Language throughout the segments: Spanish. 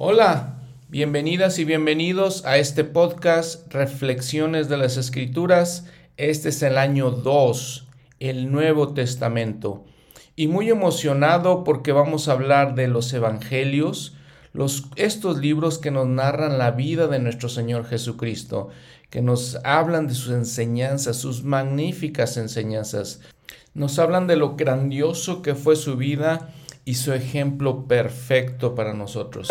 Hola, bienvenidas y bienvenidos a este podcast Reflexiones de las Escrituras. Este es el año 2, el Nuevo Testamento. Y muy emocionado porque vamos a hablar de los Evangelios, los, estos libros que nos narran la vida de nuestro Señor Jesucristo, que nos hablan de sus enseñanzas, sus magníficas enseñanzas. Nos hablan de lo grandioso que fue su vida y su ejemplo perfecto para nosotros.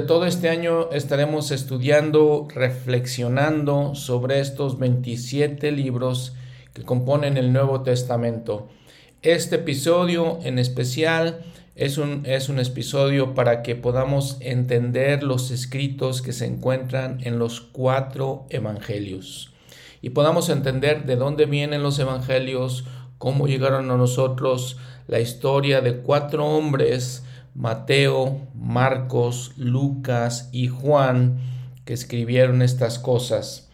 Todo este año estaremos estudiando, reflexionando sobre estos 27 libros que componen el Nuevo Testamento. Este episodio en especial es un, es un episodio para que podamos entender los escritos que se encuentran en los cuatro evangelios y podamos entender de dónde vienen los evangelios, cómo llegaron a nosotros, la historia de cuatro hombres Mateo, Marcos, Lucas y Juan que escribieron estas cosas.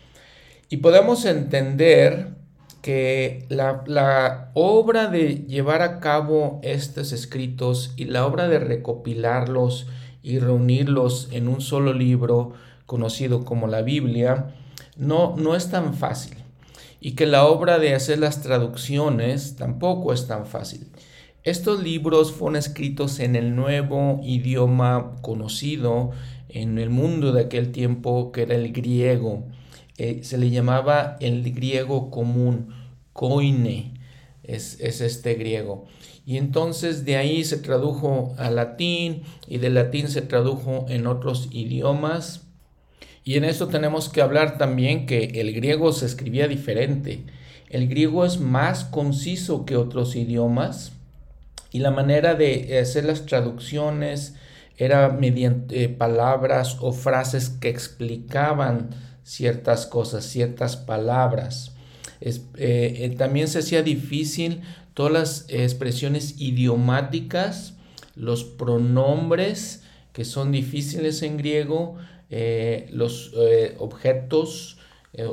Y podemos entender que la, obra de llevar a cabo estos escritos y la obra de recopilarlos y reunirlos en un solo libro conocido como la Biblia no, no es tan fácil y que la obra de hacer las traducciones tampoco es tan fácil. Estos libros fueron escritos en el nuevo idioma conocido en el mundo de aquel tiempo, que era el griego. Eh, se le llamaba el griego común, koine, es, es este griego. Y entonces de ahí se tradujo al latín y del latín se tradujo en otros idiomas. Y en esto tenemos que hablar también que el griego se escribía diferente. El griego es más conciso que otros idiomas y la manera de hacer las traducciones era mediante palabras o frases que explicaban ciertas cosas, ciertas palabras. Eh, eh, también se hacía difícil todas las expresiones idiomáticas, los pronombres que son difíciles en griego, eh, los objetos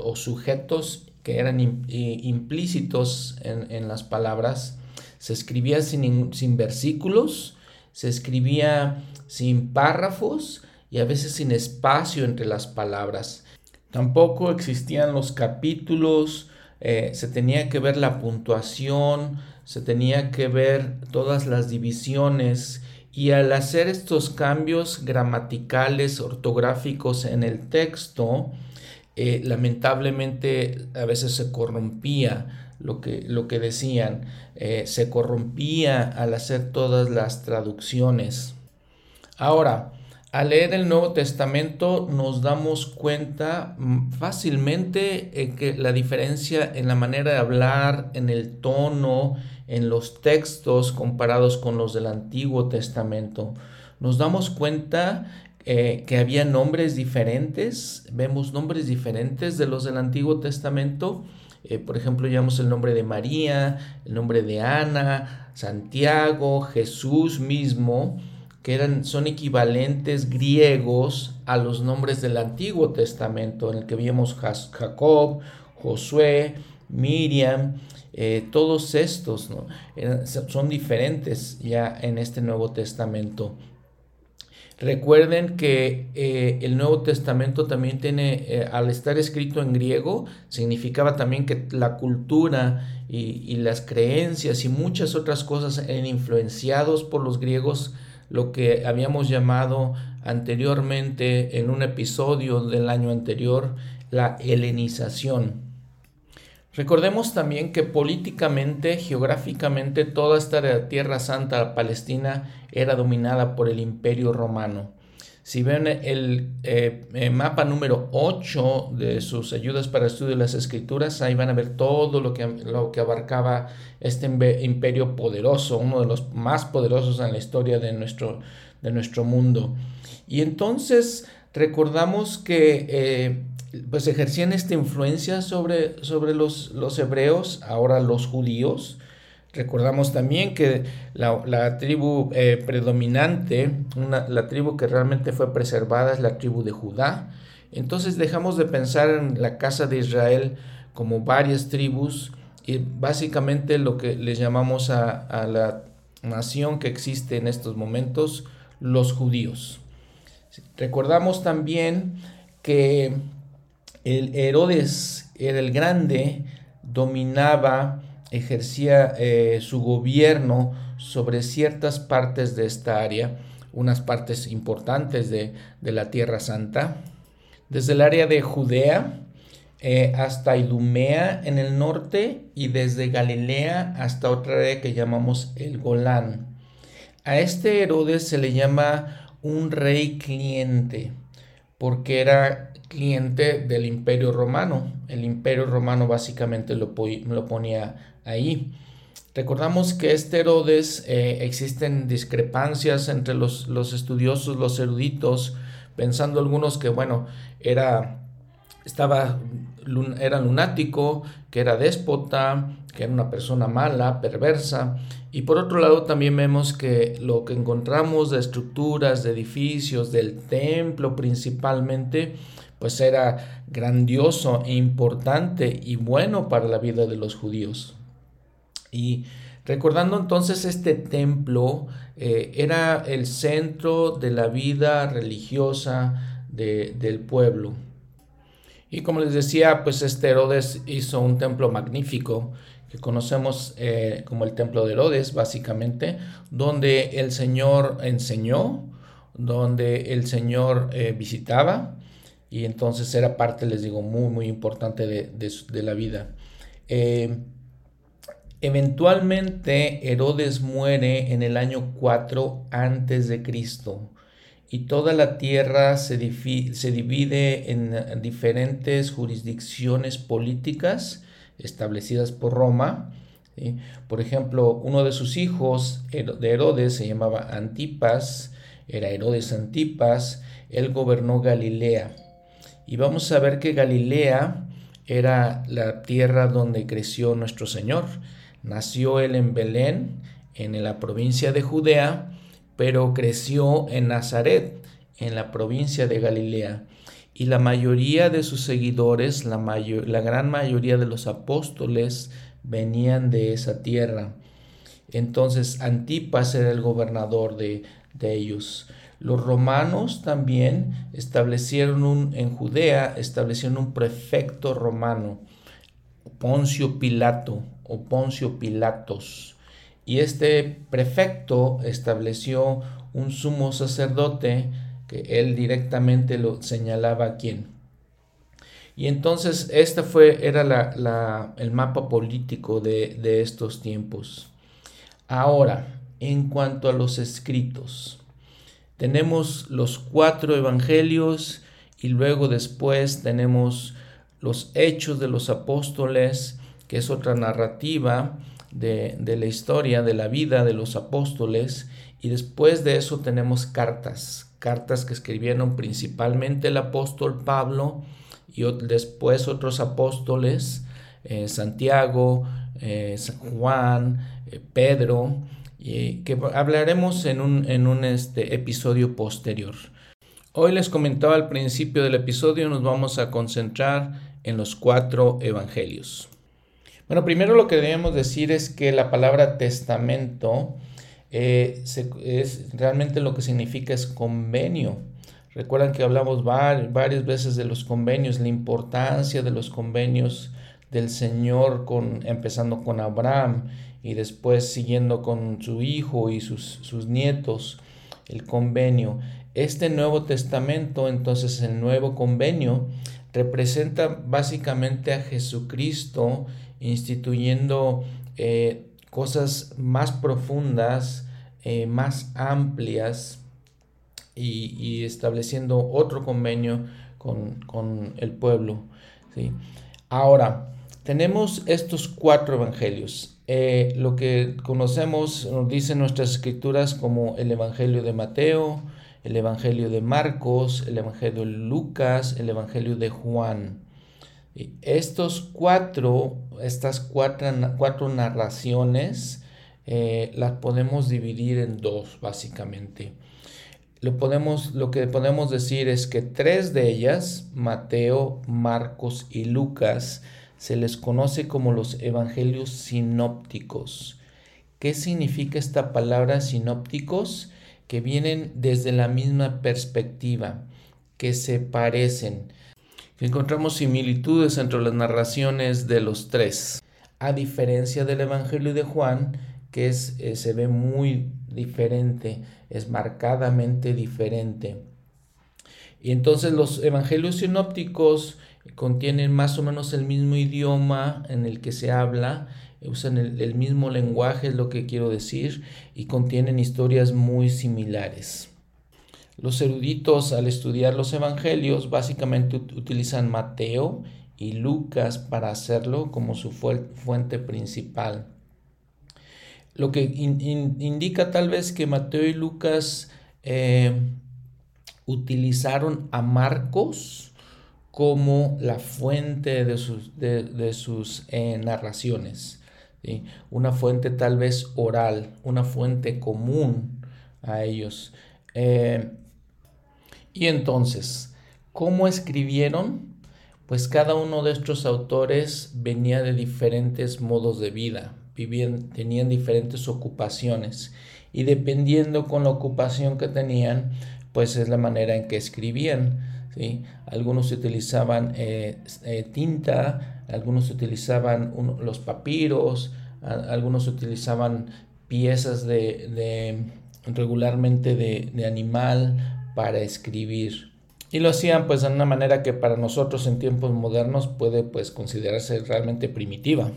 o sujetos que eran implícitos en, en las palabras se escribía sin, sin versículos, se escribía sin párrafos y a veces sin espacio entre las palabras. Tampoco existían los capítulos, eh, se tenía que ver la puntuación, se tenía que ver todas las divisiones y al hacer estos cambios gramaticales, ortográficos en el texto, eh, lamentablemente a veces se corrompía lo que, lo que decían, eh, se corrompía al hacer todas las traducciones. Ahora, al leer el Nuevo Testamento nos damos cuenta mm, fácilmente en que la diferencia en la manera de hablar, en el tono, en los textos comparados con los del Antiguo Testamento. Nos damos cuenta eh, que había nombres diferentes, vemos nombres diferentes de los del Antiguo Testamento eh, por ejemplo, llevamos el nombre de María, el nombre de Ana, Santiago, Jesús mismo, que eran, son equivalentes griegos a los nombres del Antiguo Testamento, en el que vemos Jacob, Josué, Miriam, eh, todos estos son diferentes ya en este Nuevo Testamento. Recuerden que eh, el Nuevo Testamento también tiene, eh, al estar escrito en griego, significaba también que la cultura y, las creencias y muchas otras cosas eran influenciados por los griegos, lo que habíamos llamado anteriormente en un episodio del año anterior, la helenización. Recordemos también que políticamente, geográficamente, toda esta Tierra Santa Palestina era dominada por el Imperio Romano. Si ven el eh, mapa número 8 de sus ayudas para estudio de las escrituras, ahí van a ver todo lo que, lo que abarcaba este imperio poderoso, uno de los más poderosos en la historia de nuestro, de nuestro mundo. Y entonces recordamos que eh, pues ejercían esta influencia sobre, sobre los, los, hebreos, ahora los judíos. Recordamos también que la, tribu eh, predominante, la tribu que realmente fue preservada es la tribu de Judá. Entonces dejamos de pensar en la casa de Israel como varias tribus y básicamente lo que les llamamos a, a la nación que existe en estos momentos, los judíos. Recordamos también que el Herodes era el grande, dominaba, ejercía eh, su gobierno sobre ciertas partes de esta área, unas partes importantes de, la Tierra Santa, desde el área de Judea eh, hasta Idumea en el norte y desde Galilea hasta otra área que llamamos el Golán. A este Herodes se le llama un rey cliente, porque era cliente del imperio romano. El imperio romano básicamente lo, lo ponía ahí. Recordamos que este Herodes eh, existen discrepancias entre los, los, estudiosos, los eruditos, pensando algunos que, bueno, era, estaba, era lunático, que era déspota, que era una persona mala, perversa. Y por otro lado también vemos que lo que encontramos de estructuras, de edificios, del templo principalmente, pues era grandioso e importante y bueno para la vida de los judíos. Y recordando entonces este templo, eh, era el centro de la vida religiosa del pueblo. Y como les decía, pues este Herodes hizo un templo magnífico conocemos eh, como el templo de Herodes, básicamente, donde el Señor enseñó, donde el Señor eh, visitaba, y entonces era parte, les digo, muy, muy importante de, la vida. Eh, eventualmente Herodes muere en el año 4 antes de Cristo y toda la tierra se, se divide en diferentes jurisdicciones políticas establecidas por Roma. Por ejemplo, uno de sus hijos de Herodes se llamaba Antipas, era Herodes Antipas, él gobernó Galilea. Y vamos a ver que Galilea era la tierra donde creció nuestro Señor. Nació él en Belén, en la provincia de Judea, pero creció en Nazaret, en la provincia de Galilea y la mayoría de sus seguidores, la, la gran mayoría de los apóstoles venían de esa tierra. Entonces Antipas era el gobernador de, ellos. Los romanos también establecieron un, en Judea, establecieron un prefecto romano, Poncio Pilato o Poncio Pilatos. Y este prefecto estableció un sumo sacerdote que él directamente lo señalaba a quién. Y entonces este fue, era la, el mapa político de, de estos tiempos. Ahora, en cuanto a los escritos, tenemos los cuatro evangelios y luego después tenemos los hechos de los apóstoles, que es otra narrativa de, de, la historia, de la vida de los apóstoles, y después de eso tenemos cartas, cartas que escribieron principalmente el apóstol Pablo y después otros apóstoles, eh, Santiago, eh, Juan, eh, Pedro, y que hablaremos en un, en un este, episodio posterior. Hoy les comentaba al principio del episodio, nos vamos a concentrar en los cuatro evangelios. Bueno, primero lo que debemos decir es que la palabra testamento eh, es realmente lo que significa es convenio. Recuerdan que hablamos varias veces de los convenios, la importancia de los convenios del Señor, con, empezando con Abraham y después siguiendo con su hijo y sus, sus nietos, el convenio. Este Nuevo Testamento, entonces el nuevo convenio, representa básicamente a Jesucristo instituyendo eh, cosas más profundas, eh, más amplias y, estableciendo otro convenio con, el pueblo. ¿sí? Ahora, tenemos estos cuatro evangelios. Eh, lo que conocemos, nos dicen nuestras escrituras como el Evangelio de Mateo, el Evangelio de Marcos, el Evangelio de Lucas, el Evangelio de Juan. estos cuatro, estas cuatro, cuatro narraciones eh, las podemos dividir en dos, básicamente. Lo, podemos, lo que podemos decir es que tres de ellas, Mateo, Marcos y Lucas, se les conoce como los evangelios sinópticos. ¿Qué significa esta palabra sinópticos? Que vienen desde la misma perspectiva, que se parecen. Encontramos similitudes entre las narraciones de los tres. A diferencia del Evangelio de Juan, que es, eh, se ve muy diferente, es marcadamente diferente. Y entonces los evangelios sinópticos contienen más o menos el mismo idioma en el que se habla, usan el, mismo lenguaje, es lo que quiero decir, y contienen historias muy similares. Los eruditos al estudiar los evangelios básicamente utilizan Mateo y Lucas para hacerlo como su fuente principal. Lo que indica tal vez que Mateo y Lucas eh, utilizaron a Marcos como la fuente de sus, de, sus eh, narraciones. Una fuente tal vez oral, una fuente común a ellos. Eh, y entonces, ¿cómo escribieron? Pues cada uno de estos autores venía de diferentes modos de vida, tenían diferentes ocupaciones y dependiendo con la ocupación que tenían, pues es la manera en que escribían. Algunos utilizaban eh, eh, tinta, algunos utilizaban los papiros, algunos utilizaban piezas de, regularmente de, de animal para escribir. Y lo hacían pues de una manera que para nosotros en tiempos modernos puede pues considerarse realmente primitiva.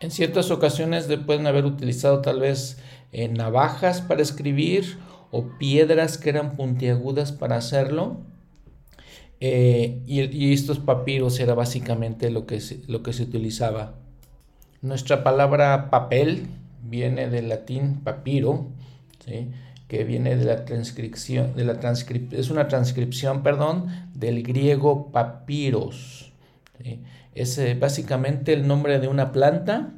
En ciertas ocasiones pueden haber utilizado tal vez eh, navajas para escribir o piedras que eran puntiagudas para hacerlo. Eh, y, estos papiros era básicamente lo que, se, lo que se utilizaba. Nuestra palabra papel viene del latín papiro, que viene de la transcripción, de la es una transcripción, perdón, del griego papiros. Es eh, básicamente el nombre de una planta.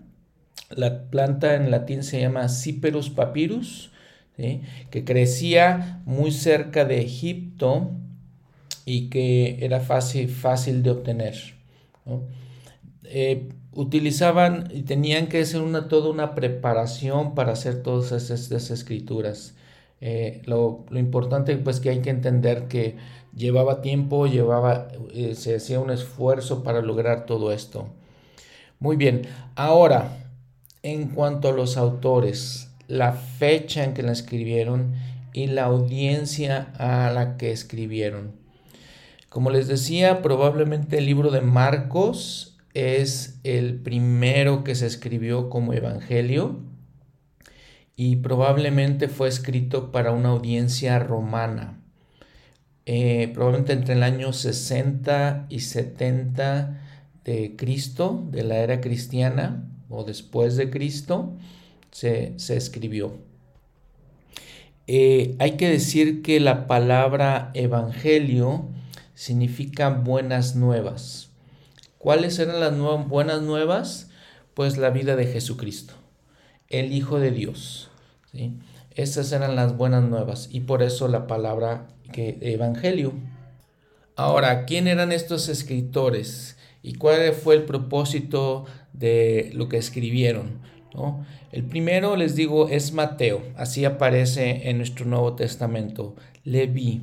La planta en latín se llama Cyperus papyrus, que crecía muy cerca de Egipto y que era fácil, fácil de obtener. Eh, utilizaban y tenían que hacer una, toda una preparación para hacer todas esas, escrituras. Eh, lo, lo, importante pues que hay que entender que llevaba tiempo, llevaba, eh, se hacía un esfuerzo para lograr todo esto. Muy bien, ahora, en cuanto a los autores, la fecha en que la escribieron y la audiencia a la que escribieron. Como les decía, probablemente el libro de Marcos es el primero que se escribió como evangelio y probablemente fue escrito para una audiencia romana. Eh, probablemente entre el año 60 y 70 de Cristo, de la era cristiana o después de Cristo, se, escribió. Eh, hay que decir que la palabra evangelio significa buenas nuevas. ¿Cuáles eran las buenas nuevas? Pues la vida de Jesucristo, el Hijo de Dios. ¿Sí? Esas eran las buenas nuevas y por eso la palabra que evangelio. Ahora, ¿quién eran estos escritores y cuál fue el propósito de lo que escribieron? ¿no? El primero, les digo, es Mateo, así aparece en nuestro Nuevo Testamento. Leví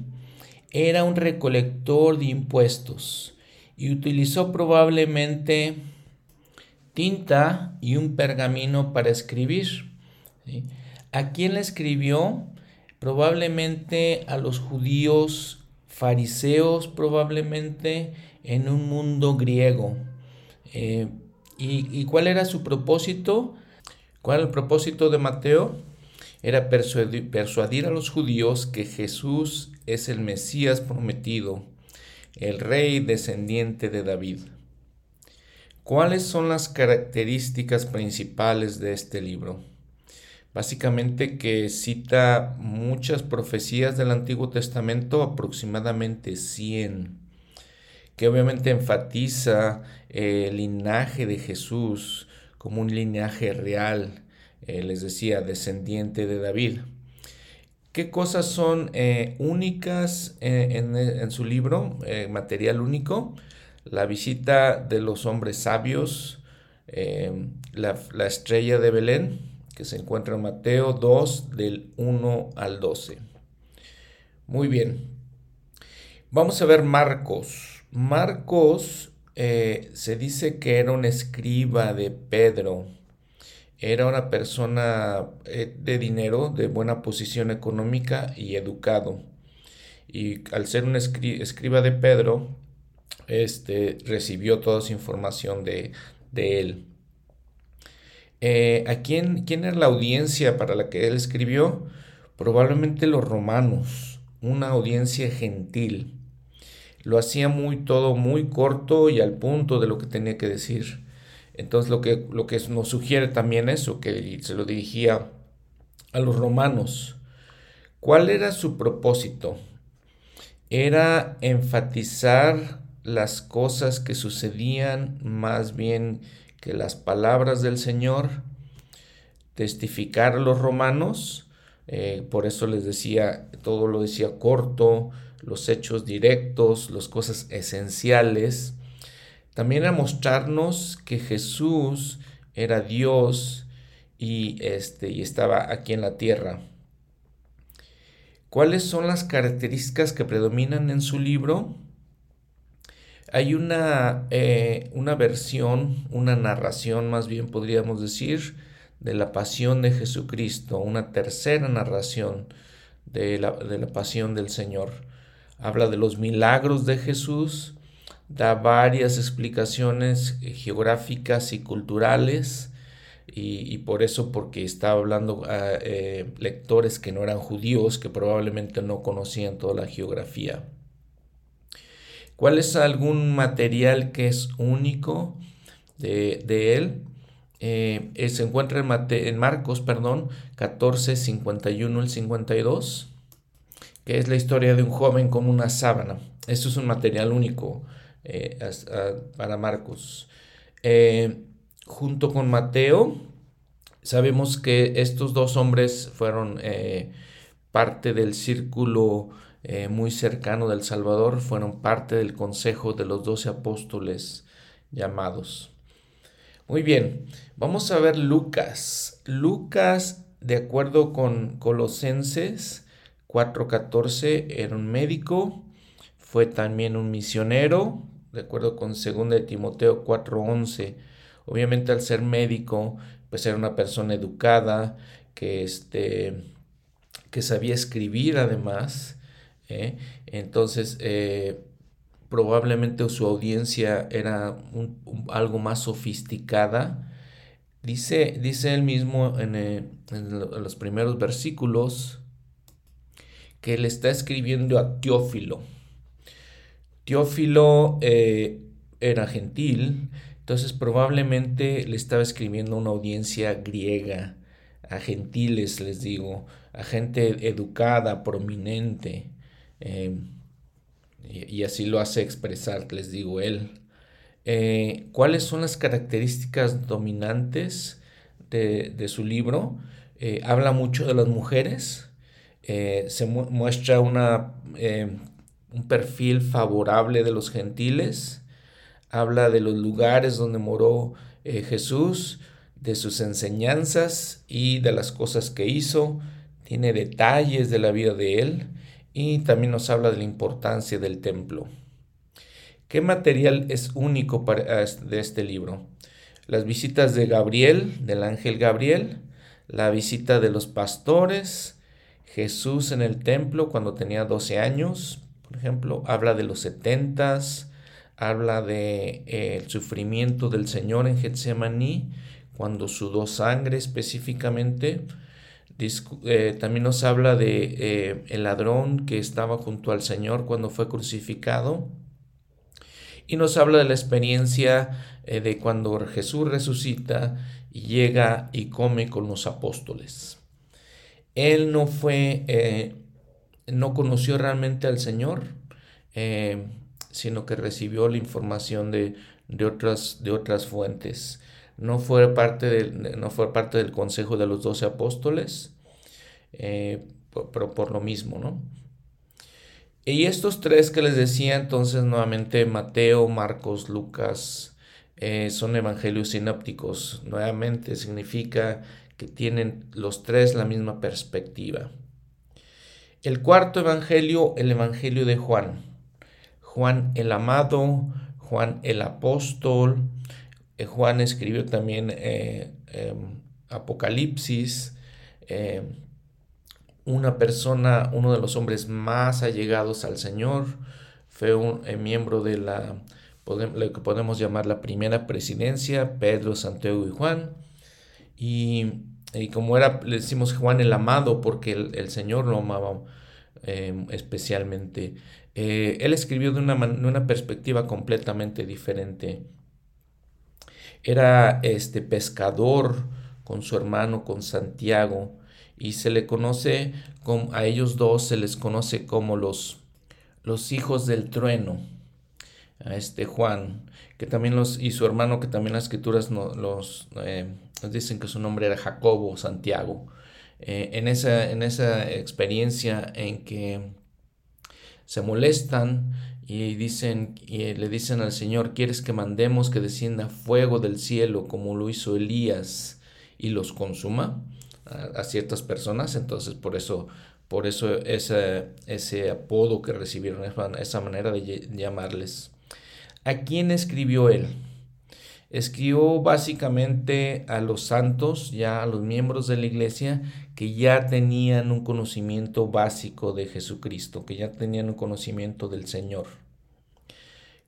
era un recolector de impuestos y utilizó probablemente tinta y un pergamino para escribir. ¿A quién le escribió? probablemente a los judíos fariseos, probablemente en un mundo griego. Eh, ¿y, cuál era su propósito? ¿Cuál era el propósito de Mateo? Era persuadir, persuadir a los judíos que Jesús es el Mesías prometido, el rey descendiente de David. ¿Cuáles son las características principales de este libro? Básicamente que cita muchas profecías del Antiguo Testamento, aproximadamente 100, que obviamente enfatiza el linaje de Jesús como un linaje real, eh, les decía, descendiente de David. ¿Qué cosas son eh, únicas eh, en, su libro, material único? La visita de los hombres sabios, la, la estrella de Belén, que se encuentra en Mateo 2 del 1 al 12. Muy bien. Vamos a ver Marcos. Marcos eh, se dice que era un escriba de Pedro. Era una persona eh, de dinero, de buena posición económica y educado. Y al ser un escriba de Pedro, este, recibió toda esa información de, de él. Eh, ¿A quién, quién era la audiencia para la que él escribió? Probablemente los romanos, una audiencia gentil. Lo hacía muy todo muy corto y al punto de lo que tenía que decir. Entonces lo que, lo que nos sugiere también eso, que se lo dirigía a los romanos. ¿Cuál era su propósito? Era enfatizar las cosas que sucedían más bien que las palabras del Señor, testificar los romanos, eh, por eso les decía, todo lo decía corto, los hechos directos, las cosas esenciales. También a mostrarnos que Jesús era Dios y, este, y estaba aquí en la tierra. ¿Cuáles son las características que predominan en su libro? Hay una, eh, una versión, una narración más bien podríamos decir, de la pasión de Jesucristo, una tercera narración de la, de la pasión del Señor. Habla de los milagros de Jesús, da varias explicaciones eh, geográficas y culturales, y, por eso porque está hablando a eh, lectores que no eran judíos, que probablemente no conocían toda la geografía. ¿Cuál es algún material que es único de, él? Eh, eh, se encuentra en, en, Marcos, perdón, 14, 51 al 52, que es la historia de un joven con una sábana. Esto es un material único eh, para Marcos. junto con Mateo, sabemos que estos dos hombres fueron parte del círculo eh, muy cercano del Salvador, fueron parte del consejo de los doce apóstoles llamados. Muy bien, vamos a ver Lucas. Lucas, de acuerdo con Colosenses 4:14, era un médico, fue también un misionero, de acuerdo con 2 de Timoteo 4:11. Obviamente al ser médico, pues era una persona educada, que, este, que sabía escribir además, ¿eh? Entonces, eh, probablemente su audiencia era algo más sofisticada. Dice, dice él mismo en, eh, los primeros versículos que le está escribiendo a Teófilo. Teófilo era gentil, entonces probablemente le estaba escribiendo a una audiencia griega, a gentiles les digo, a gente educada, prominente. Em, y, así lo hace expresar, les digo él. Eh, ¿Cuáles son las características dominantes de, su libro? Eh, habla mucho de las mujeres, eh, se muestra una, un perfil favorable de los gentiles, habla de los lugares donde moró Jesús, de sus enseñanzas y de las cosas que hizo, tiene detalles de la vida de él y también nos habla de la importancia del templo. ¿Qué material es único para, de este libro? Las visitas de Gabriel, del ángel Gabriel, la visita de los pastores, Jesús en el templo cuando tenía 12 años, por ejemplo, habla de los setentas, habla de eh, el sufrimiento del Señor en Getsemaní, cuando sudó sangre específicamente, eh, también nos habla de eh, el ladrón que estaba junto al Señor cuando fue crucificado. Y nos habla de la experiencia eh, de cuando Jesús resucita y llega y come con los apóstoles. él no fue, no conoció realmente al Señor, sino que recibió la información de, otras, de otras fuentes. No fue, parte del, no fue parte del consejo de los doce apóstoles, pero por lo mismo, ¿no? Y estos tres que les decía entonces nuevamente Mateo, Marcos, Lucas, eh, son evangelios sinápticos. Nuevamente significa que tienen los tres la misma perspectiva. El cuarto evangelio, el evangelio de Juan. Juan el amado, Juan el apóstol. Eh, Juan escribió también eh, em, Apocalipsis una persona, uno de los hombres más allegados al Señor, fue un eh, miembro de la, lo que podemos llamar la primera presidencia, Pedro, Santiago y Juan. Y, como era, le decimos Juan el amado, porque el, Señor lo amaba em, especialmente. Él escribió de una perspectiva completamente diferente. Era este pescador con su hermano, con Santiago y se le conoce como, a ellos dos se les conoce como los, los hijos del trueno. A este Juan, que también los, y su hermano, que también las escrituras los eh, dicen que su nombre era Jacobo, Santiago. Eh, en, esa, en esa experiencia en que se molestan y dicen y le dicen al Señor, ¿quieres que mandemos que descienda fuego del cielo como lo hizo Elías y los consuma? a, ciertas personas, entonces por eso, por eso ese, ese apodo que recibieron, esa manera de llamarles. ¿A quién escribió él? Escribió básicamente a los santos, ya a los miembros de la iglesia, que ya tenían un conocimiento básico de Jesucristo, que ya tenían un conocimiento del Señor.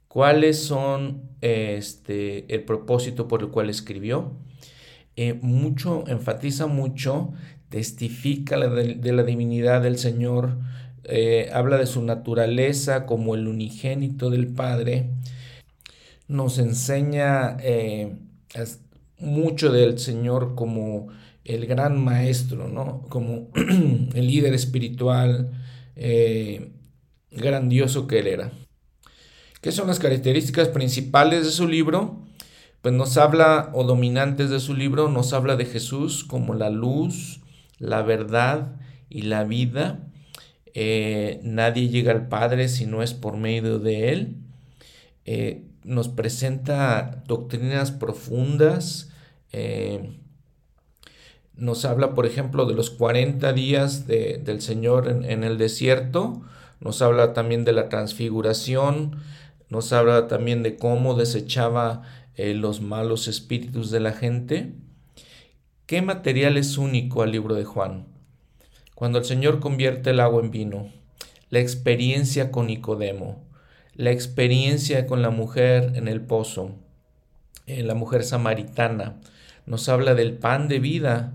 ¿Cuáles son este, el propósito por el cual escribió? Eh, mucho, enfatiza mucho, testifica de, la divinidad del Señor, eh, habla de su naturaleza como el unigénito del Padre, nos enseña eh, mucho del Señor como el gran maestro, ¿no? como el líder espiritual grandioso que él era. ¿Qué son las características principales de su libro? pues nos habla, o dominantes de su libro, nos habla de Jesús como la luz, la verdad y la vida. Eh, nadie llega al Padre si no es por medio de Él. Eh, nos presenta doctrinas profundas. Eh, nos habla, por ejemplo, de los 40 días del Señor en, en, el desierto. Nos habla también de la transfiguración. Nos habla también de cómo desechaba eh, los malos espíritus de la gente. ¿Qué material es único al libro de Juan? Cuando el Señor convierte el agua en vino, la experiencia con Nicodemo, la experiencia con la mujer en el pozo, eh, la mujer samaritana, nos habla del pan de vida,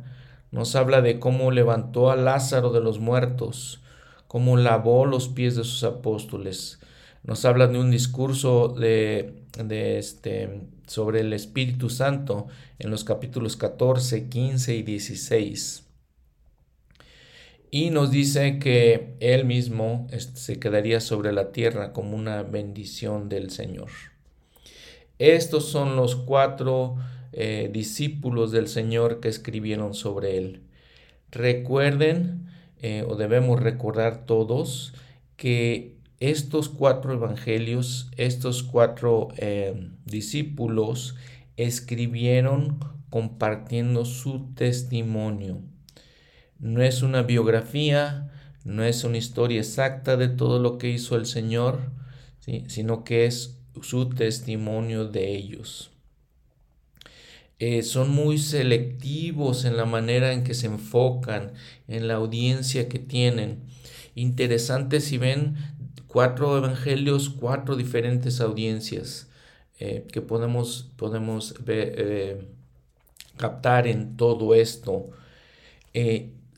nos habla de cómo levantó a Lázaro de los muertos, cómo lavó los pies de sus apóstoles, nos habla de un discurso de, de este, sobre el Espíritu Santo en los capítulos 14, 15 y 16. Y nos dice que Él mismo se quedaría sobre la tierra como una bendición del Señor. Estos son los cuatro eh, discípulos del Señor que escribieron sobre Él. Recuerden, eh, o debemos recordar todos, que estos cuatro evangelios, estos cuatro eh, discípulos escribieron compartiendo su testimonio. No es una biografía, no es una historia exacta de todo lo que hizo el Señor, sino que es su testimonio de ellos. Eh, son muy selectivos en la manera en que se enfocan, en la audiencia que tienen. Interesante si ven cuatro evangelios, cuatro diferentes audiencias eh, que podemos, podemos eh, captar en todo esto.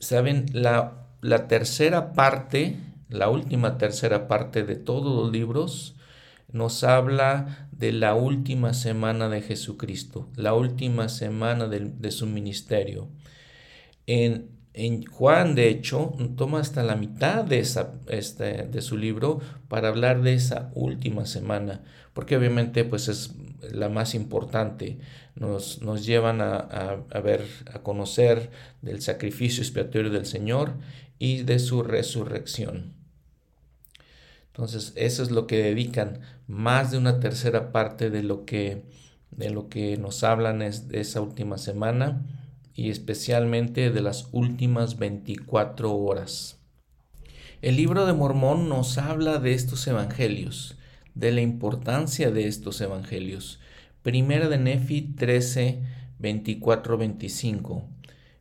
Saben, la, la tercera parte, la última tercera parte de todos los libros, nos habla de la última semana de Jesucristo, la última semana de, de su ministerio. En En Juan, de hecho, toma hasta la mitad de, esa, este, de su libro para hablar de esa última semana, porque obviamente pues es la más importante. Nos, nos llevan a, a, ver, a conocer del sacrificio expiatorio del Señor y de su resurrección. Entonces, eso es lo que dedican más de una tercera parte de lo que, de lo que nos hablan es de esa última semana y especialmente de las últimas 24 horas. El libro de Mormón nos habla de estos evangelios, de la importancia de estos evangelios. Primera de Nefi 13, 24, 25.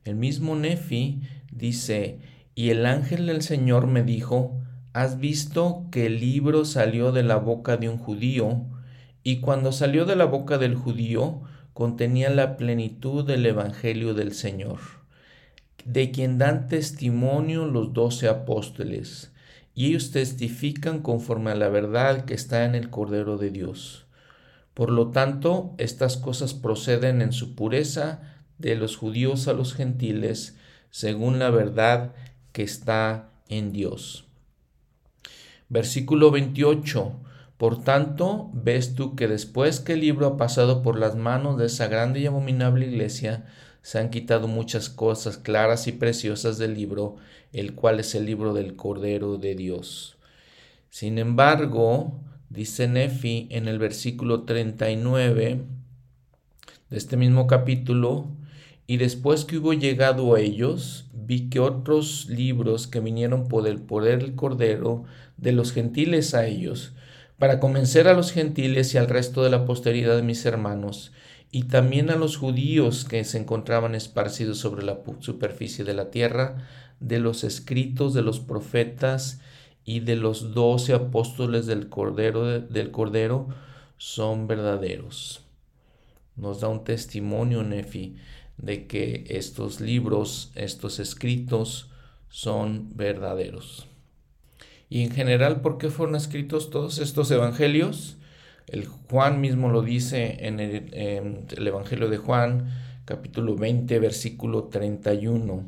El mismo Nefi dice, y el ángel del Señor me dijo, ¿has visto que el libro salió de la boca de un judío? Y cuando salió de la boca del judío, contenía la plenitud del Evangelio del Señor, de quien dan testimonio los doce apóstoles, y ellos testifican conforme a la verdad que está en el Cordero de Dios. Por lo tanto, estas cosas proceden en su pureza de los judíos a los gentiles, según la verdad que está en Dios. Versículo 28. Por tanto, ves tú que después que el libro ha pasado por las manos de esa grande y abominable iglesia, se han quitado muchas cosas claras y preciosas del libro, el cual es el libro del Cordero de Dios. Sin embargo, dice Nefi en el versículo 39 de este mismo capítulo, y después que hubo llegado a ellos, vi que otros libros que vinieron por el poder del Cordero de los gentiles a ellos, para convencer a los gentiles y al resto de la posteridad de mis hermanos, y también a los judíos que se encontraban esparcidos sobre la superficie de la tierra, de los escritos de los profetas y de los doce apóstoles del Cordero, del Cordero son verdaderos. Nos da un testimonio, Nefi, de que estos libros, estos escritos, son verdaderos. Y en general, ¿por qué fueron escritos todos estos evangelios? El Juan mismo lo dice en el, Evangelio de Juan, capítulo 20, versículo 31.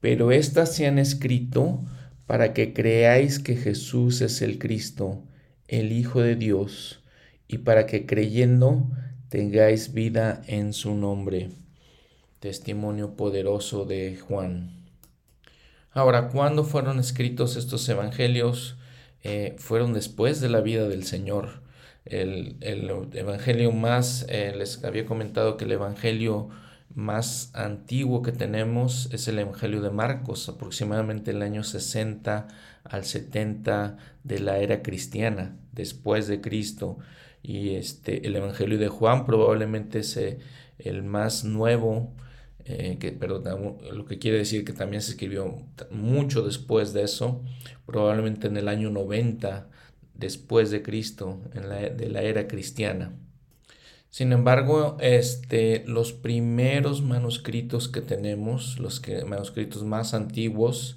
Pero éstas se han escrito para que creáis que Jesús es el Cristo, el Hijo de Dios, y para que creyendo tengáis vida en su nombre. Testimonio poderoso de Juan. Ahora, ¿cuándo fueron escritos estos evangelios? Eh, fueron después de la vida del Señor. El, evangelio más, eh, les había comentado que el evangelio más antiguo que tenemos es el evangelio de Marcos, aproximadamente el año 60 al 70 de la era cristiana, después de Cristo. Y este, el evangelio de Juan probablemente es eh, el más nuevo eh, que, perdón, lo que quiere decir que también se escribió mucho después de eso, probablemente en el año 90 después de Cristo, en la, de la era cristiana. Sin embargo, este, los primeros manuscritos que tenemos, los que, manuscritos más antiguos,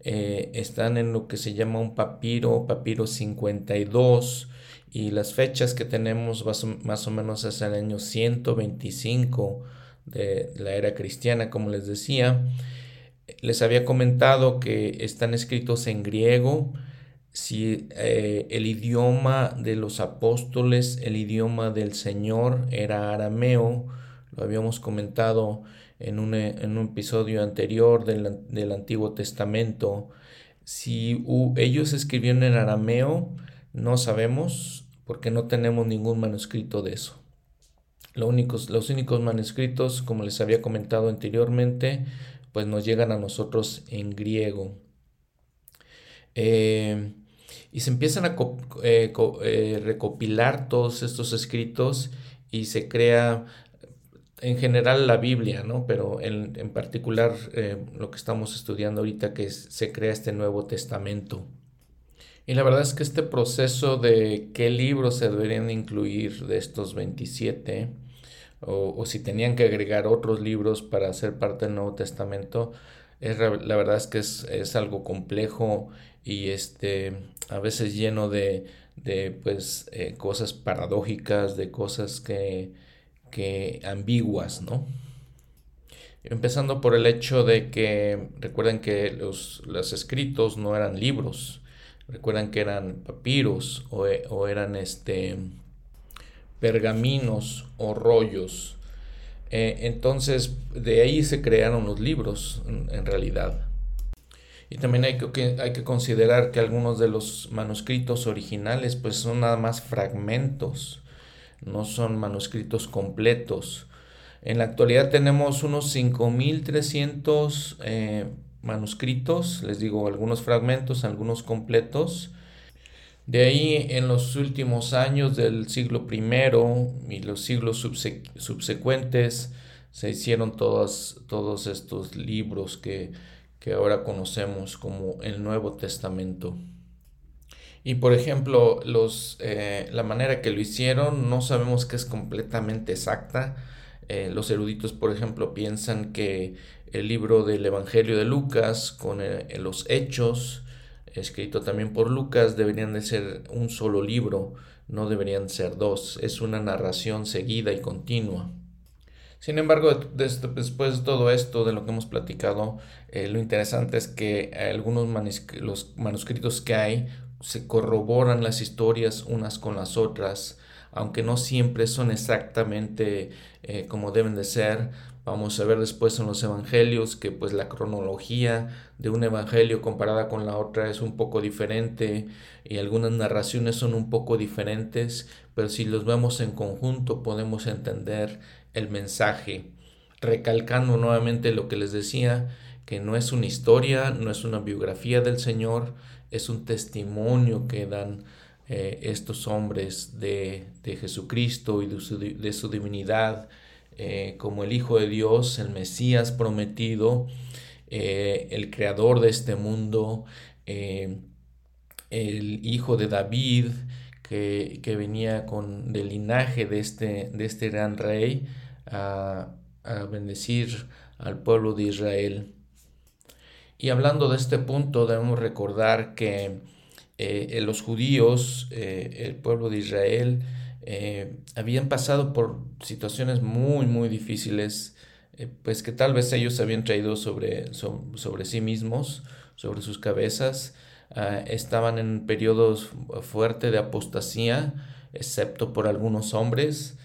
eh, están en lo que se llama un papiro, papiro 52, y las fechas que tenemos más más o menos es el año 125 de la era cristiana, como les decía. Les había comentado que están escritos en griego. Si eh, el idioma de los apóstoles, el idioma del Señor era arameo, lo habíamos comentado en un, en un episodio anterior del, del, Antiguo Testamento. Si ellos escribieron en arameo, no sabemos porque no tenemos ningún manuscrito de eso los únicos manuscritos, como les había comentado anteriormente, pues nos llegan a nosotros en griego. Eh, y se empiezan a eh, eh, recopilar todos estos escritos y se crea en general la Biblia, ¿no? Pero en, en particular lo que estamos estudiando ahorita que se crea este Nuevo Testamento. Y la verdad es que este proceso de qué libros se deberían incluir de estos 27 o, si tenían que agregar otros libros para ser parte del Nuevo Testamento, es, la verdad es que es, algo complejo y este, a veces lleno de, de pues, eh, cosas paradójicas, de cosas que, que ambiguas, ¿no? Empezando por el hecho de que recuerden que los, los escritos no eran libros, recuerdan que eran papiros o, o eran este, pergaminos o rollos. Eh, entonces, de ahí se crearon los libros, en, realidad. Y también hay que, hay que, considerar que algunos de los manuscritos originales pues son nada más fragmentos, no son manuscritos completos. En la actualidad tenemos unos 5.300 eh, manuscritos, les digo, algunos fragmentos, algunos completos, de ahí en los últimos años del siglo I y los siglos subsecuentes se hicieron todos, todos estos libros que, ahora conocemos como el Nuevo Testamento. Y por ejemplo, los, eh, la manera que lo hicieron no sabemos que es completamente exacta. Eh, los eruditos, por ejemplo, piensan que el libro del Evangelio de Lucas con eh, los hechos escrito también por Lucas, deberían de ser un solo libro, no deberían ser dos. Es una narración seguida y continua. Sin embargo, después de todo esto, de lo que hemos platicado, eh, lo interesante es que algunos los manuscritos que hay se corroboran las historias unas con las otras, aunque no siempre son exactamente eh, como deben de ser, Vamos a ver después en los evangelios que pues la cronología de un evangelio comparada con la otra es un poco diferente y algunas narraciones son un poco diferentes, pero si los vemos en conjunto podemos entender el mensaje. Recalcando nuevamente lo que les decía, que no es una historia, no es una biografía del Señor, es un testimonio que dan eh, estos hombres de, de Jesucristo y de su, de su divinidad eh, como el Hijo de Dios, el Mesías prometido, eh, el creador de este mundo, el Hijo de David, que, venía con del linaje de este, de este gran rey a, a bendecir al pueblo de Israel. Y hablando de este punto, debemos recordar que los judíos, el pueblo de Israel, eh, habían pasado por situaciones muy, muy difíciles, eh, pues que tal vez ellos habían traído sobre, sobre sí mismos, sobre sus cabezas. Ah, estaban en periodos fuertes de apostasía, excepto por algunos hombres.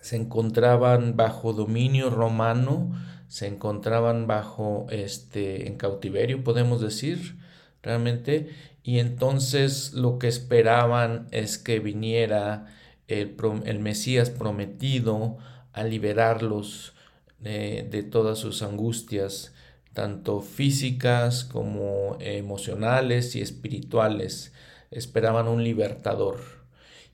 Eh, se encontraban bajo dominio romano, se encontraban bajo este en cautiverio, podemos decir, realmente, y entonces lo que esperaban es que viniera el, el Mesías prometido a liberarlos de todas sus angustias, tanto físicas como emocionales y espirituales. Esperaban un libertador.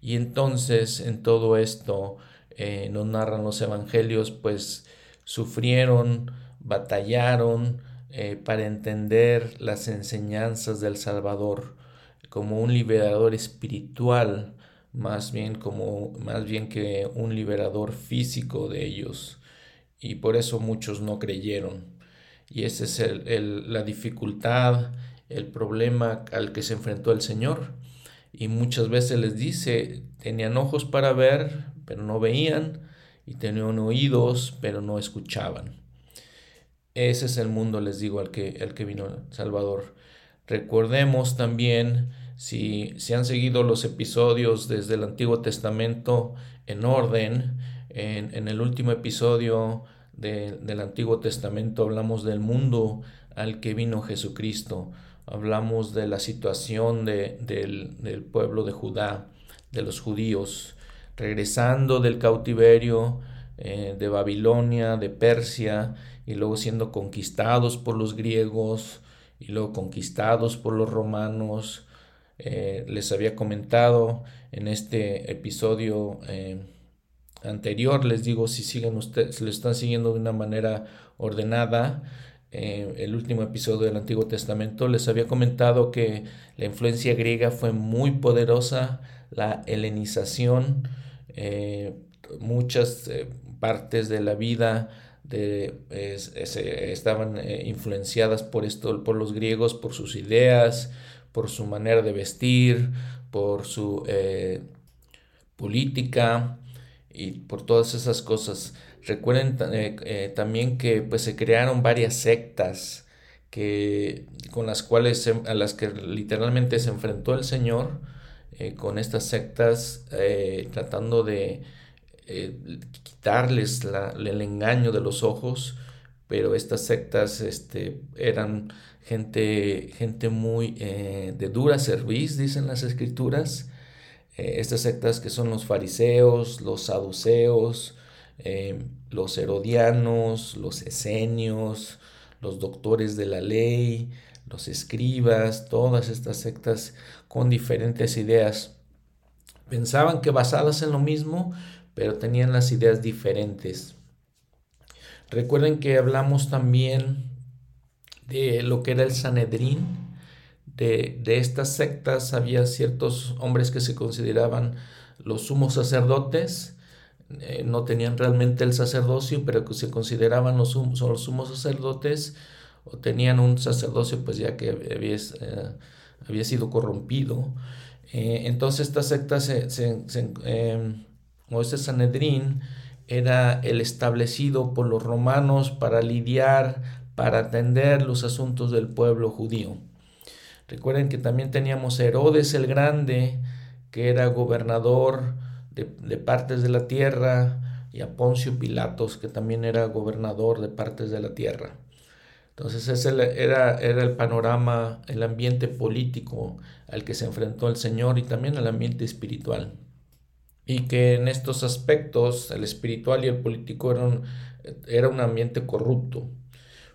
Y entonces en todo esto eh, nos narran los evangelios, pues sufrieron, batallaron, eh, para entender las enseñanzas del Salvador como un liberador espiritual, más bien como más bien que un liberador físico de ellos. Y por eso muchos no creyeron. Y esa es el, la dificultad, el problema al que se enfrentó el Señor. Y muchas veces les dice, tenían ojos para ver, pero no veían, y tenían oídos, pero no escuchaban. Ese es el mundo, les digo, al que, al que vino Salvador. Recordemos también, si, si han seguido los episodios desde el Antiguo Testamento en orden, en, el último episodio del Antiguo Testamento hablamos del mundo al que vino Jesucristo. Hablamos de la situación de, del, del pueblo de Judá, de los judíos, regresando del cautiverio eh, de Babilonia, de Persia, y luego siendo conquistados por los griegos, y luego conquistados por los romanos. Eh, les había comentado en este episodio eh, anterior, les digo, si siguen ustedes, lo están siguiendo de una manera ordenada, el último episodio del Antiguo Testamento, les había comentado que la influencia griega fue muy poderosa, la helenización, muchas partes de la vida de, estaban eh, influenciadas por esto, por los griegos, por sus ideas, por su manera de vestir, por su eh, política y por todas esas cosas. Recuerden también que pues, se crearon varias sectas que, con las cuales a las que literalmente se enfrentó el Señor con estas sectas tratando de quitarles el engaño de los ojos pero estas sectas este, eran gente, gente muy eh, de dura serviz, dicen las escrituras. Eh, estas sectas que son los fariseos, los saduceos, eh, los herodianos, los esenios, los doctores de la ley, los escribas, todas estas sectas con diferentes ideas. Pensaban que basadas en lo mismo, pero tenían las ideas diferentes. Recuerden que hablamos también de lo que era el Sanedrín. De, estas sectas había ciertos hombres que se consideraban los sumos sacerdotes, eh, no tenían realmente el sacerdocio, pero que se consideraban los, los sumos sacerdotes o tenían un sacerdocio pues ya que había, eh, había sido corrompido. Eh, entonces estas sectas se, o este Sanedrín era el establecido por los romanos para lidiar, para atender los asuntos del pueblo judío. Recuerden que también teníamos Herodes el Grande, que era gobernador de, partes de la tierra, y a Poncio Pilatos, que también era gobernador de partes de la tierra. Entonces ese era, era el panorama, el ambiente político al que se enfrentó el Señor y también el ambiente espiritual y que en estos aspectos el espiritual y el político eran, era un ambiente corrupto.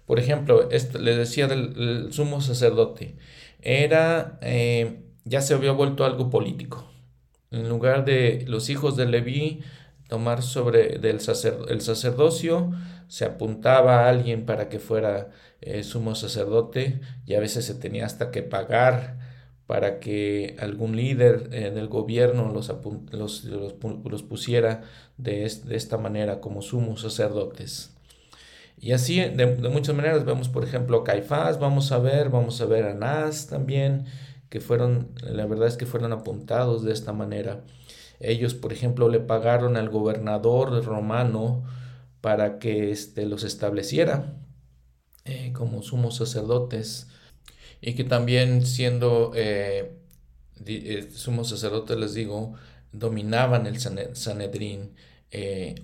Por ejemplo, este, le decía del sumo sacerdote, era, eh, ya se había vuelto algo político. En lugar de los hijos de Leví tomar sobre del el sacerdocio, se apuntaba a alguien para que fuera eh, sumo sacerdote y a veces se tenía hasta que pagar para que algún líder eh, del gobierno los, los, los, pusiera de, de, esta manera como sumos sacerdotes. Y así de, muchas maneras vemos, por ejemplo, Caifás, vamos a ver, vamos a ver a Anás también, que fueron, la verdad es que fueron apuntados de esta manera. Ellos, por ejemplo, le pagaron al gobernador romano para que este, los estableciera eh, como sumos sacerdotes y que también siendo eh, eh, sumos sacerdotes, les digo, dominaban el Sanedrín.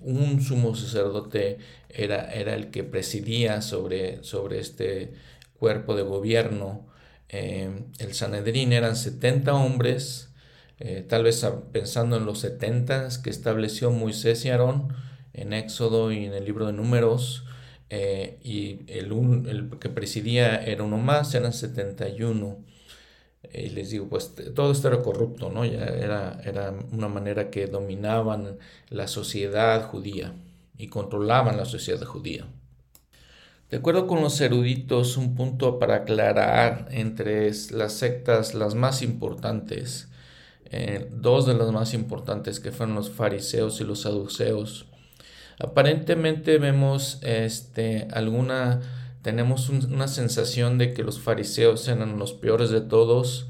Un sumo sacerdote era, era, el que presidía sobre, sobre este cuerpo de gobierno. el Sanedrín eran 70 hombres, tal vez pensando en los 70 que estableció Moisés y Aarón en Éxodo y en el libro de Números, eh, y el, el, que presidía era uno más, eran 71. Y les digo, pues todo esto era corrupto, ¿no? Ya era, era una manera que dominaban la sociedad judía y controlaban la sociedad judía. De acuerdo con los eruditos, un punto para aclarar entre las sectas las más importantes, eh, dos de las más importantes que fueron los fariseos y los saduceos, Aparentemente vemos este, alguna, tenemos una sensación de que los fariseos eran los peores de todos.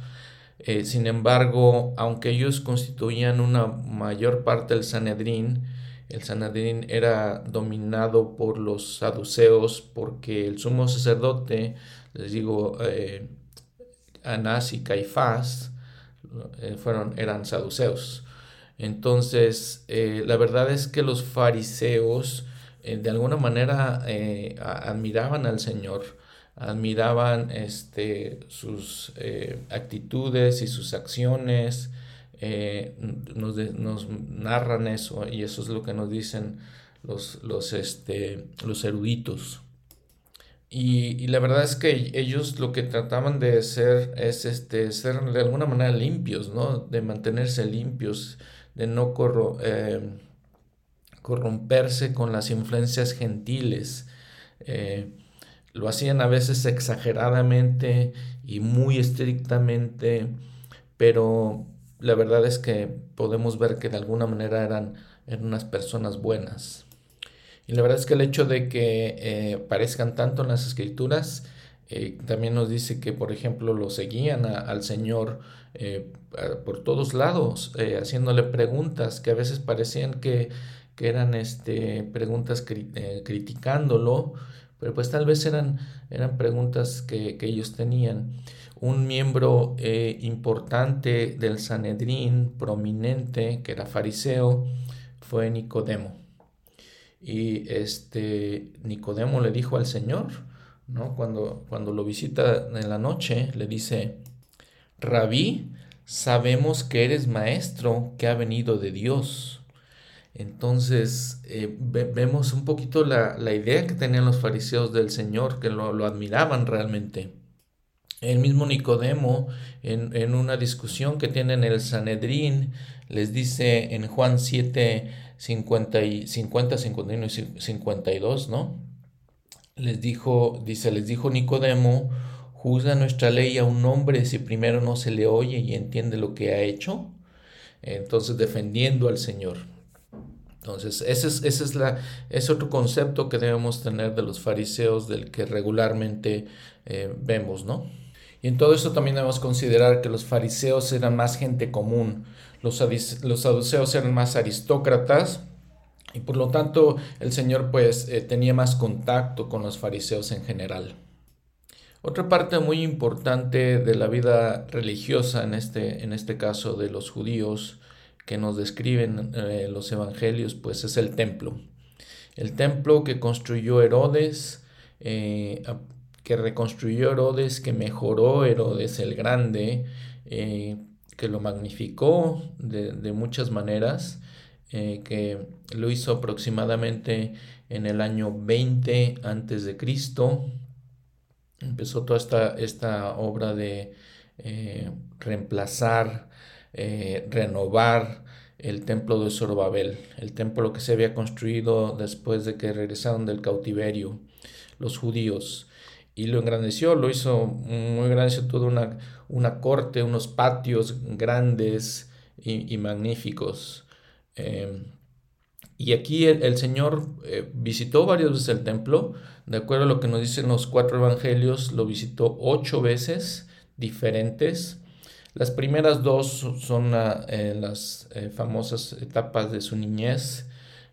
Eh, sin embargo, aunque ellos constituían una mayor parte del Sanedrín, el Sanedrín era dominado por los saduceos porque el sumo sacerdote, les digo, eh, Anás y Caifás, eh, fueron, eran saduceos. Entonces, eh, la verdad es que los fariseos eh, de alguna manera eh, admiraban al Señor, admiraban este, sus actitudes y sus acciones, nos, narran eso y eso es lo que nos dicen los, los, este, los eruditos. Y, la verdad es que ellos lo que trataban de hacer es este, ser de alguna manera limpios, ¿no? De mantenerse limpios de no eh, corromperse con las influencias gentiles. Eh, lo hacían a veces exageradamente y muy estrictamente, pero la verdad es que podemos ver que de alguna manera eran, unas personas buenas. Y la verdad es que el hecho de que eh, parezcan tanto en las escrituras, también nos dice que, por ejemplo, lo seguían al Señor eh, por todos lados, eh, haciéndole preguntas que a veces parecían que, que eran este, preguntas eh, criticándolo, pero pues tal vez eran, eran preguntas que, ellos tenían. Un miembro importante del Sanedrín, prominente, que era fariseo, fue Nicodemo. Y este Nicodemo le dijo al Señor, ¿no? Cuando, cuando lo visita en la noche, le dice, Rabí, sabemos que eres maestro que ha venido de Dios. Entonces eh, vemos un poquito la, idea que tenían los fariseos del Señor, que lo, admiraban realmente. El mismo Nicodemo, en, una discusión que tienen en el Sanedrín, les dice en Juan 7, 50, 50, 51 y 52, ¿no? Les dijo, dice, les dijo Nicodemo, ¿Juzga nuestra ley a un hombre si primero no se le oye y entiende lo que ha hecho? Entonces, defendiendo al Señor. Entonces, ese es, ese es, la, es otro concepto que debemos tener de los fariseos del que regularmente eh, vemos, ¿no? Y en todo esto también debemos considerar que los fariseos eran más gente común, los, saduceos eran más aristócratas, y por lo tanto el Señor pues eh, tenía más contacto con los fariseos en general. Otra parte muy importante de la vida religiosa, en este, en este caso de los judíos, que nos describen eh, los evangelios, pues es el templo. El templo que construyó Herodes, eh, que reconstruyó Herodes, que mejoró Herodes el Grande, eh, que lo magnificó de, de muchas maneras, que lo hizo aproximadamente en el año 20 antes de Cristo, empezó toda esta, esta obra de eh, reemplazar, eh, renovar el templo de Zorobabel, el templo que se había construido después de que regresaron del cautiverio los judíos. Y lo engrandeció, lo hizo muy engrandeció toda una, una corte, unos patios grandes y, magníficos. Em, y aquí el, Señor eh, visitó varias veces el templo, de acuerdo a lo que nos dicen los cuatro evangelios, lo visitó ocho veces diferentes. Las primeras dos son eh, las eh, famosas etapas de su niñez,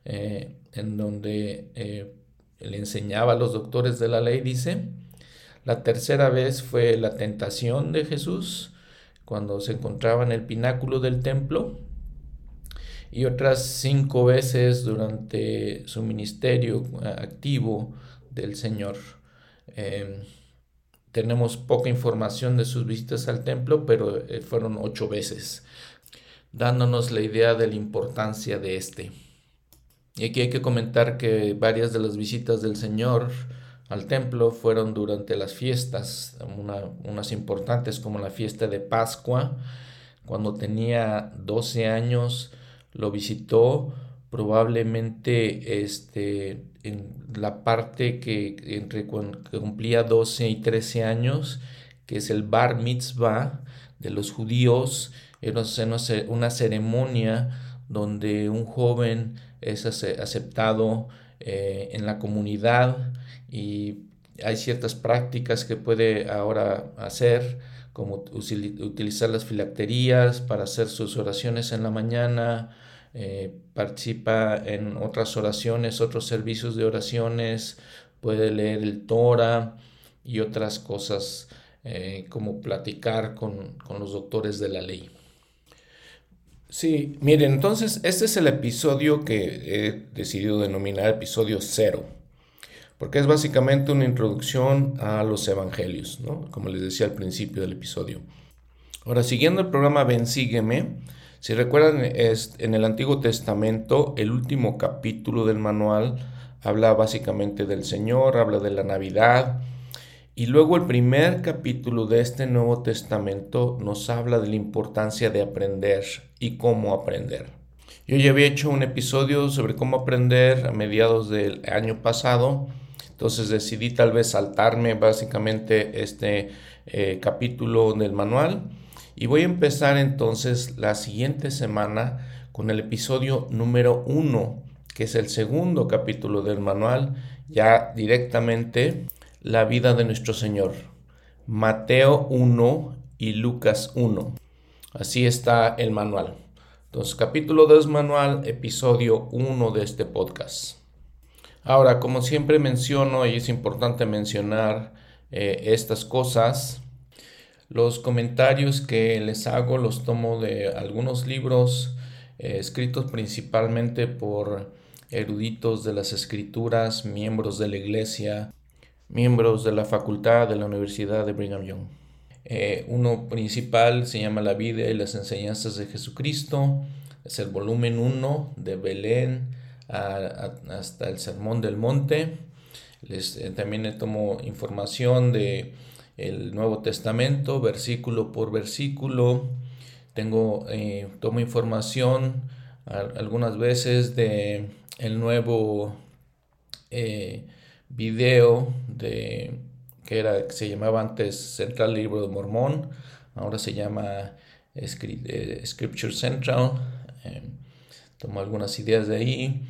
en donde le enseñaba a los doctores de la ley, dice. La tercera vez fue la tentación de Jesús, cuando se encontraba en el pináculo del templo y otras cinco veces durante su ministerio activo del Señor. Em, tenemos poca información de sus visitas al templo, pero eh, fueron ocho veces, dándonos la idea de la importancia de este. Y aquí hay que comentar que varias de las visitas del Señor al templo fueron durante las fiestas, unas importantes como la fiesta de Pascua, cuando tenía 12 años, lo visitó probablemente este, en la parte que entre que cumplía 12 y 13 años, que es el bar mitzvah de los judíos, era una ceremonia donde un joven es aceptado eh, en la comunidad y hay ciertas prácticas que puede ahora hacer, como utilizar las filacterías para hacer sus oraciones en la mañana, eh, participa en otras oraciones, otros servicios de oraciones, puede leer el Torah y otras cosas eh, como platicar con, los doctores de la ley. Sí, miren, entonces este es el episodio que he decidido denominar episodio cero, porque es básicamente una introducción a los evangelios, ¿no? Como les decía al principio del episodio. Ahora, siguiendo el programa Ven, sígueme, si recuerdan, es, en el Antiguo Testamento, el último capítulo del manual habla básicamente del Señor, habla de la Navidad, y luego el primer capítulo de este Nuevo Testamento nos habla de la importancia de aprender y cómo aprender. Yo ya había hecho un episodio sobre cómo aprender a mediados del año pasado, entonces decidí tal vez saltarme básicamente este eh, capítulo del manual y voy a empezar entonces la siguiente semana con el episodio número uno, que es el segundo capítulo del manual, ya directamente la vida de nuestro Señor. Mateo 1 y Lucas 1. Así está el manual. Entonces, capítulo 2 manual, episodio 1 de este podcast. Ahora, como siempre menciono, y es importante mencionar eh, estas cosas, los comentarios que les hago los tomo de algunos libros eh, escritos principalmente por eruditos de las escrituras, miembros de la iglesia, miembros de la facultad de la Universidad de Brigham Young. Eh, uno principal se llama La vida y las enseñanzas de Jesucristo. Es el volumen 1 de Belén hasta el Sermón del Monte. Les, eh, también tomo información de el Nuevo Testamento, versículo por versículo. Tengo, eh, tomo información algunas veces de el nuevo video de que era, se llamaba antes Central Libro de Mormón, ahora se llama eh, Scripture Central. Eh, tomo algunas ideas de ahí,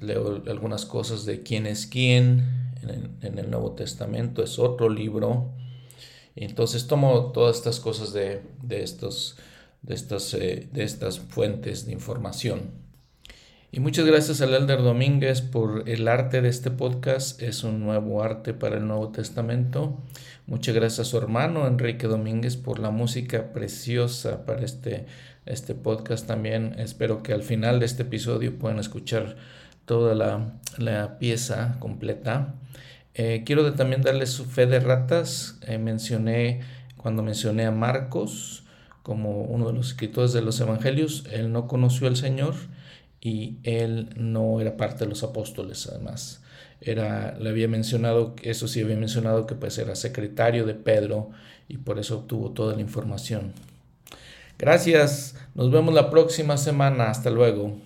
leo algunas cosas de quién es quién en el, Nuevo Testamento, es otro libro. Entonces tomo todas estas cosas de, estos, de, estas, eh, de estas fuentes de información. Y muchas gracias al Elder Domínguez por el arte de este podcast. Es un nuevo arte para el Nuevo Testamento. Muchas gracias a su hermano Enrique Domínguez por la música preciosa para este, este podcast también. Espero que al final de este episodio puedan escuchar toda la, pieza completa. Eh, quiero también darles su fe de ratas. Eh, mencioné, cuando mencioné a Marcos como uno de los escritores de los evangelios, él no conoció al Señor y él no era parte de los apóstoles además. Era, le había mencionado, eso sí había mencionado que pues era secretario de Pedro y por eso obtuvo toda la información. Gracias, nos vemos la próxima semana, hasta luego.